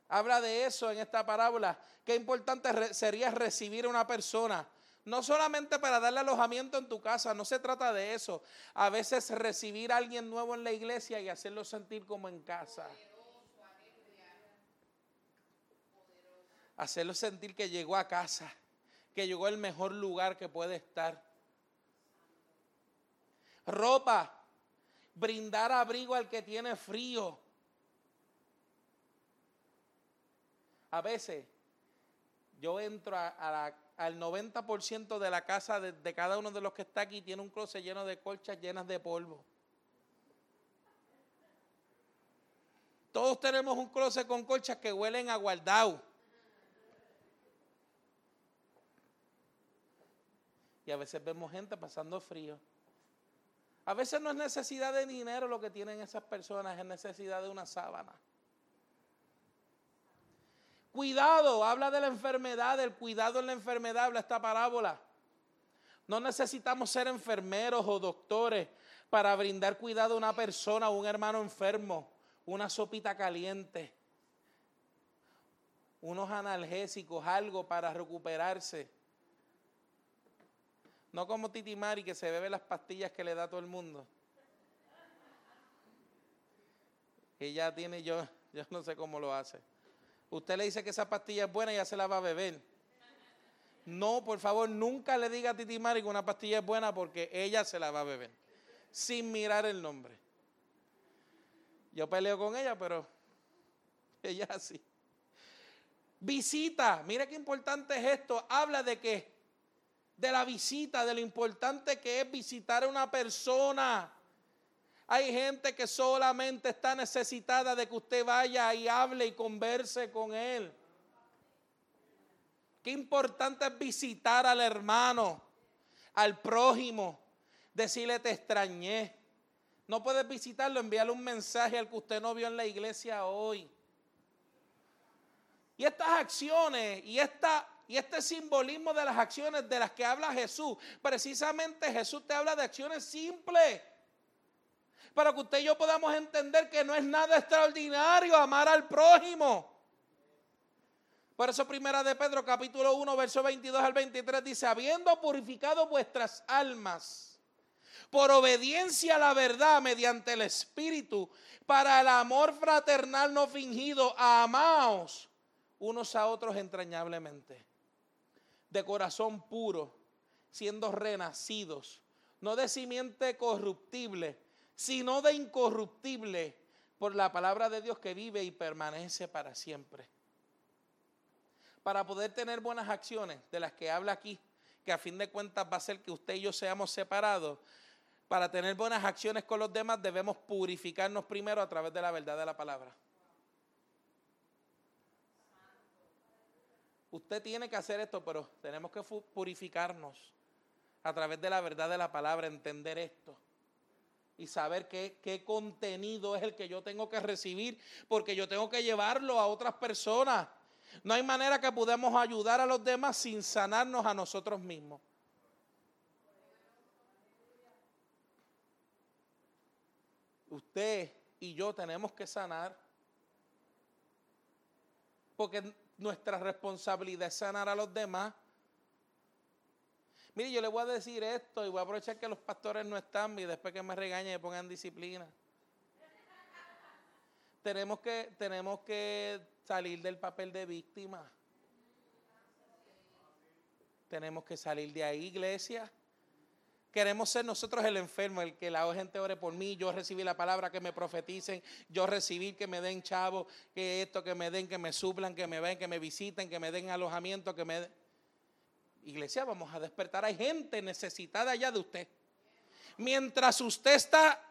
Habla de eso en esta parábola. Qué importante sería recibir a una persona. No solamente para darle alojamiento en tu casa, no se trata de eso. A veces recibir a alguien nuevo en la iglesia y hacerlo sentir como en casa. Hacerlo sentir que llegó a casa, que llegó al mejor lugar que puede estar. Ropa, brindar abrigo al que tiene frío. A veces yo entro al 90% de la casa de, cada uno de los que está aquí, tiene un closet lleno de colchas llenas de polvo. Todos tenemos un closet con colchas que huelen a guardado. Y a veces vemos gente pasando frío. A veces no es necesidad de dinero lo que tienen esas personas, es necesidad de una sábana. Cuidado, habla de la enfermedad, del cuidado en la enfermedad, habla esta parábola. No necesitamos ser enfermeros o doctores para brindar cuidado a una persona o un hermano enfermo, una sopita caliente, unos analgésicos, algo para recuperarse. No como Titi Mari que se bebe las pastillas que le da todo el mundo. Ella tiene, yo, yo no sé cómo lo hace. Usted le dice que esa pastilla es buena y ya se la va a beber. No, por favor, nunca le diga a Titi Mari que una pastilla es buena porque ella se la va a beber. Sin mirar el nombre. Yo peleo con ella, pero ella sí. Visita, mira qué importante es esto. Habla de que de la visita, de lo importante que es visitar a una persona. Hay gente que solamente está necesitada de que usted vaya y hable y converse con él. Qué importante es visitar al hermano, al prójimo, decirle te extrañé. No puedes visitarlo, enviarle un mensaje al que usted no vio en la iglesia hoy. Y estas acciones y esta y este simbolismo de las acciones de las que habla Jesús, precisamente Jesús te habla de acciones simples. Para que usted y yo podamos entender que no es nada extraordinario amar al prójimo. Por eso primera de Pedro capítulo 1 verso 22 al 23 dice, habiendo purificado vuestras almas por obediencia a la verdad mediante el Espíritu, para el amor fraternal no fingido, amaos unos a otros entrañablemente de corazón puro, siendo renacidos, no de simiente corruptible, sino de incorruptible, por la palabra de Dios que vive y permanece para siempre. Para poder tener buenas acciones de las que habla aquí, que a fin de cuentas va a ser que usted y yo seamos separados, para tener buenas acciones con los demás debemos purificarnos primero a través de la verdad de la palabra. Usted tiene que hacer esto, pero tenemos que purificarnos a través de la verdad de la palabra, entender esto y saber qué, qué, contenido es el que yo tengo que recibir, porque yo tengo que llevarlo a otras personas. No hay manera que podamos ayudar a los demás sin sanarnos a nosotros mismos. Usted y yo tenemos que sanar, porque nuestra responsabilidad es sanar a los demás. Mire, yo le voy a decir esto y voy a aprovechar que los pastores no están y después que me regañen y pongan disciplina. Tenemos que, tenemos que salir del papel de víctima. Tenemos que salir de ahí, iglesia. Queremos ser nosotros el enfermo, el que la gente ore por mí, yo recibí la palabra, que me profeticen, yo recibir que me den chavo, que esto, que me den, que me suplan, que me ven, que me visiten, que me den alojamiento, que me den. Iglesia, vamos a despertar. Hay gente necesitada ya de usted. Mientras usted está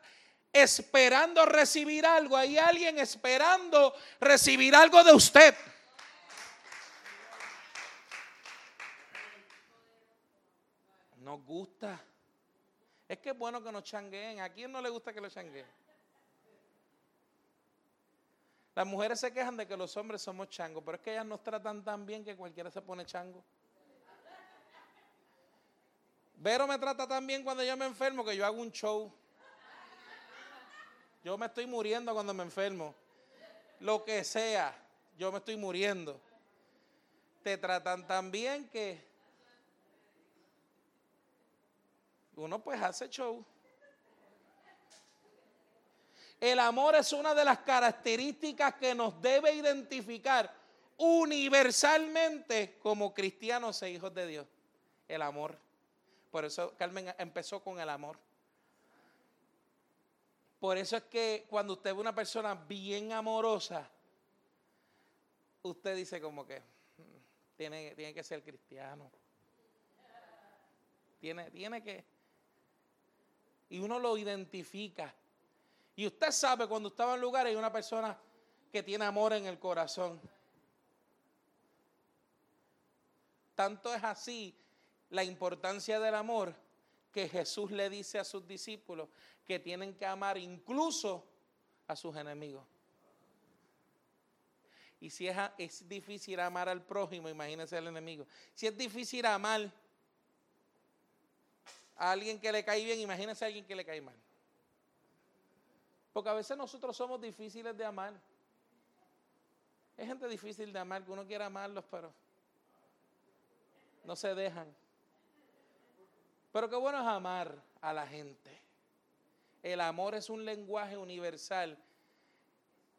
esperando recibir algo, hay alguien esperando recibir algo de usted. Nos gusta es que es bueno que nos changueen. ¿A quién no le gusta que lo changueen? Las mujeres se quejan de que los hombres somos changos, pero es que ellas nos tratan tan bien que cualquiera se pone chango. Vero me trata tan bien cuando yo me enfermo que yo hago un show. Yo me estoy muriendo cuando me enfermo. Lo que sea, yo me estoy muriendo. Te tratan tan bien que uno pues hace show. El amor es una de las características que nos debe identificar universalmente como cristianos e hijos de Dios. El amor. Por eso Carmen empezó con el amor. Por eso es que cuando usted ve una persona bien amorosa, usted dice como que mm, tiene, tiene que ser cristiano. Tiene, tiene que... Y uno lo identifica. Y usted sabe cuando estaba en lugar hay una persona que tiene amor en el corazón. Tanto es así la importancia del amor que Jesús le dice a sus discípulos que tienen que amar incluso a sus enemigos. Y si es, es difícil amar al prójimo, imagínense al enemigo. Si es difícil amar a alguien que le cae bien, imagínense a alguien que le cae mal. Porque a veces nosotros somos difíciles de amar. Es gente difícil de amar, que uno quiere amarlos, pero no se dejan. Pero qué bueno es amar a la gente. El amor es un lenguaje universal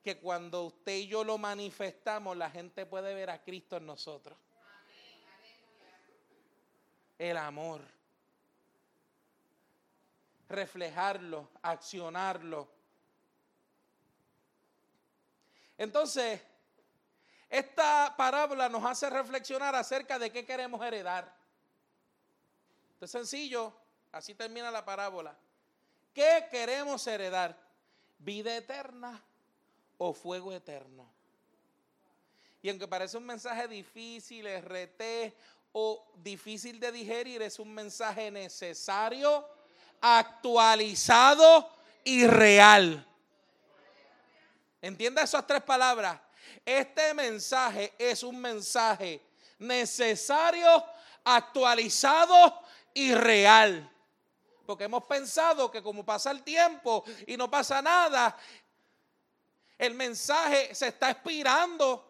que cuando usted y yo lo manifestamos, la gente puede ver a Cristo en nosotros. El amor. Reflejarlo, accionarlo. Entonces, esta parábola nos hace reflexionar acerca de qué queremos heredar. es sencillo, así termina la parábola. ¿Qué queremos heredar? ¿Vida eterna o fuego eterno? Y aunque parece un mensaje difícil, RT o difícil de digerir, es un mensaje necesario, actualizado y real. Entienda esas tres palabras. Este mensaje es un mensaje necesario, actualizado y real. Porque hemos pensado que como pasa el tiempo y no pasa nada, el mensaje se está expirando.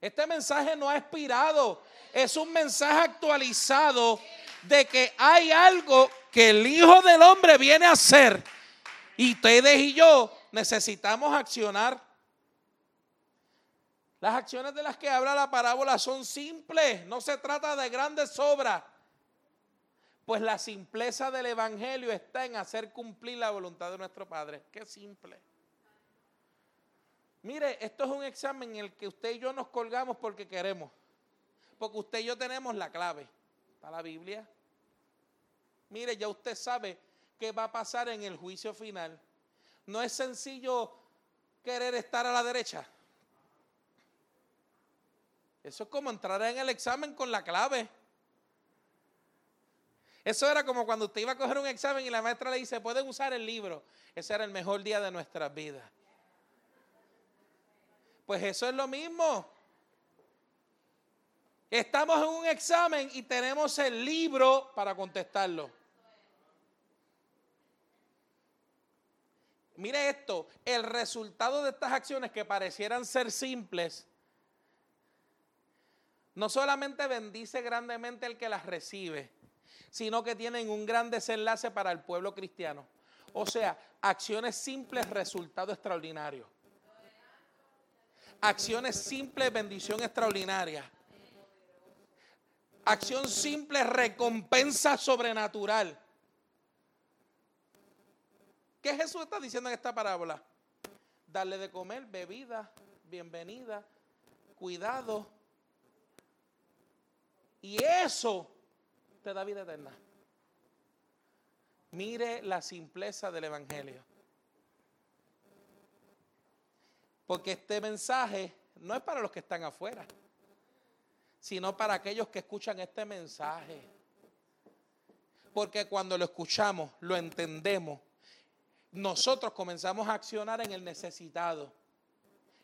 Este mensaje no ha expirado. Es un mensaje actualizado de que hay algo que el Hijo del Hombre viene a hacer. Y ustedes y yo necesitamos accionar. Las acciones de las que habla la parábola son simples, no se trata de grandes obras. Pues la simpleza del Evangelio está en hacer cumplir la voluntad de nuestro Padre. Qué simple. Mire, esto es un examen en el que usted y yo nos colgamos porque queremos. Porque usted y yo tenemos la clave. Está la Biblia. Mire, ya usted sabe qué va a pasar en el juicio final. No es sencillo querer estar a la derecha. Eso es como entrar en el examen con la clave. Eso era como cuando usted iba a coger un examen y la maestra le dice, pueden usar el libro. Ese era el mejor día de nuestras vidas. Pues eso es lo mismo. Estamos en un examen y tenemos el libro para contestarlo. Mire esto, el resultado de estas acciones que parecieran ser simples, no solamente bendice grandemente el que las recibe, sino que tienen un gran desenlace para el pueblo cristiano. O sea, acciones simples, resultado extraordinario. Acciones simples, bendición extraordinaria. Acción simple, recompensa sobrenatural. ¿Qué Jesús está diciendo en esta parábola? Darle de comer, bebida, bienvenida, cuidado, y eso te da vida eterna. Mire la simpleza del Evangelio. Porque este mensaje no es para los que están afuera, sino para aquellos que escuchan este mensaje. Porque cuando lo escuchamos, lo entendemos, nosotros comenzamos a accionar en el necesitado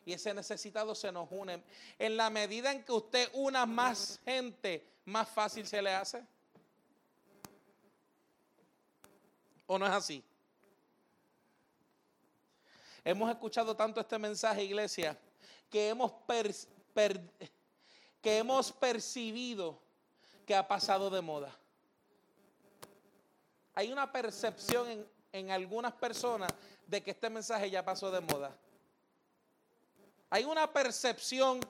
y ese necesitado se nos une. En la medida en que usted una más gente, más fácil se le hace. ¿O no es así? Hemos escuchado tanto este mensaje, iglesia, que hemos, que hemos percibido que ha pasado de moda. Hay una percepción en, en algunas personas de que este mensaje ya pasó de moda. Hay una percepción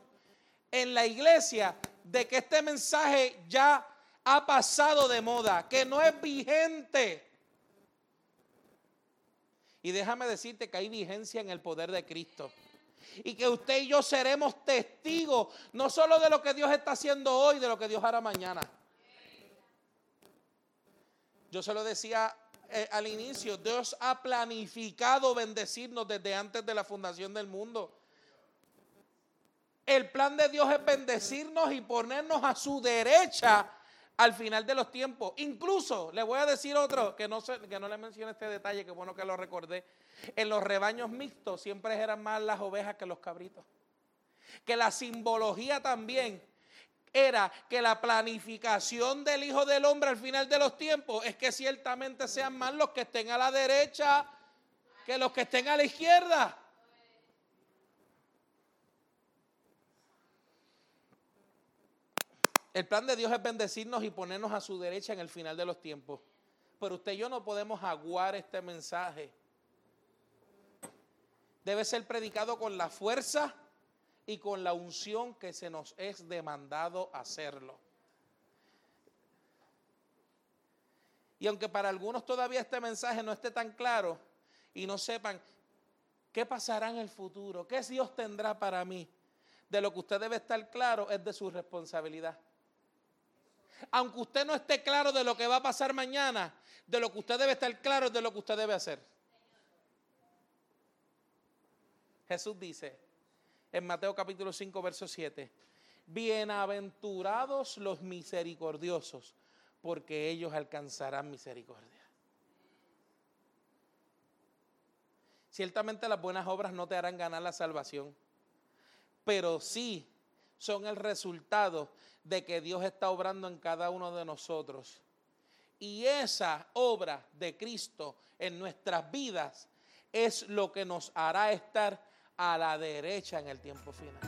en la iglesia de que este mensaje ya ha pasado de moda, que no es vigente. Y déjame decirte que hay vigencia en el poder de Cristo. Y que usted y yo seremos testigos no solo de lo que Dios está haciendo hoy, de lo que Dios hará mañana. Yo se lo decía eh, al inicio, Dios ha planificado bendecirnos desde antes de la fundación del mundo. El plan de Dios es bendecirnos y ponernos a su derecha al final de los tiempos. Incluso, le voy a decir otro, que no, que no le mencioné este detalle, que bueno que lo recordé. En los rebaños mixtos siempre eran más las ovejas que los cabritos. Que la simbología también era que la planificación del Hijo del Hombre al final de los tiempos es que ciertamente sean más los que estén a la derecha que los que estén a la izquierda. El plan de Dios es bendecirnos y ponernos a su derecha en el final de los tiempos. Pero usted y yo no podemos aguar este mensaje. Debe ser predicado con la fuerza y con la unción que se nos es demandado hacerlo. Y aunque para algunos todavía este mensaje no esté tan claro y no sepan qué pasará en el futuro, qué Dios tendrá para mí, de lo que usted debe estar claro es de su responsabilidad aunque usted no esté claro de lo que va a pasar mañana, de lo que usted debe estar claro es de lo que usted debe hacer. Jesús dice en Mateo capítulo 5, verso 7, bienaventurados los misericordiosos, porque ellos alcanzarán misericordia. Ciertamente las buenas obras no te harán ganar la salvación, pero sí son el resultado de que Dios está obrando en cada uno de nosotros. Y esa obra de Cristo en nuestras vidas es lo que nos hará estar a la derecha en el tiempo final.